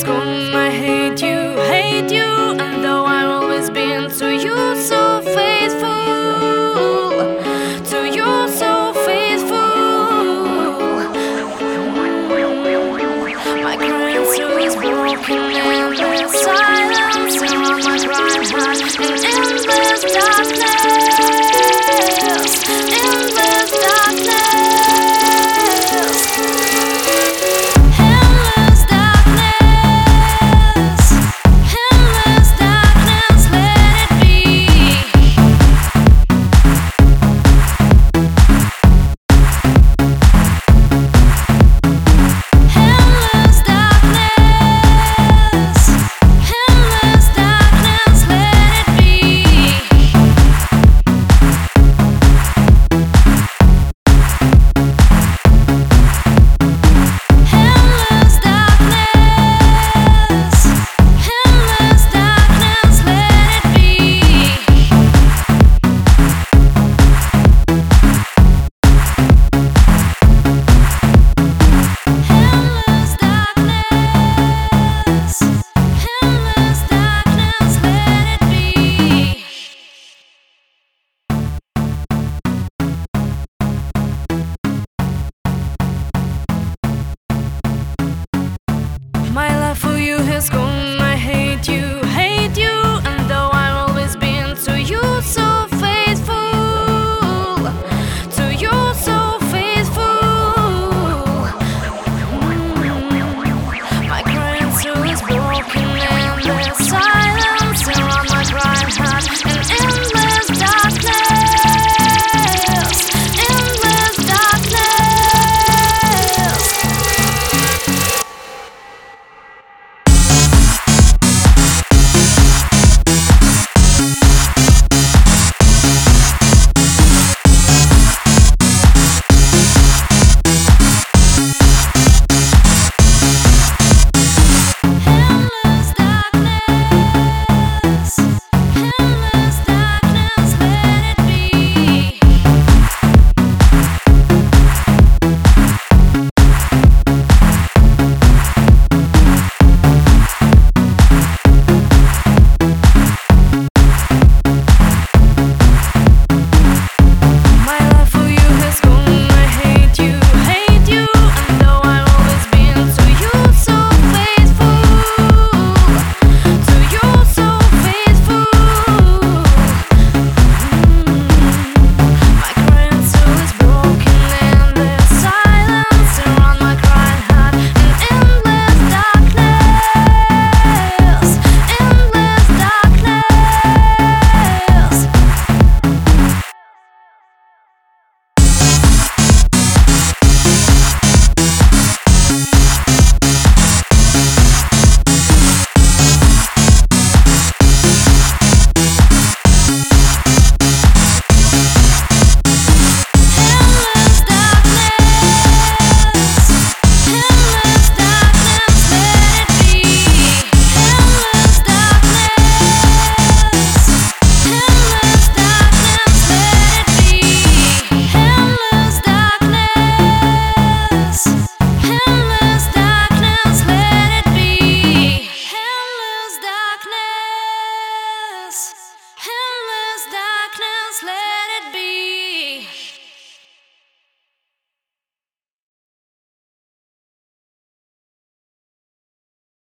school, I hate you, hate you. And though I've always been to you so faithful, to you so faithful. My crying soul is broken in the silence. And my crying heart in this darkness.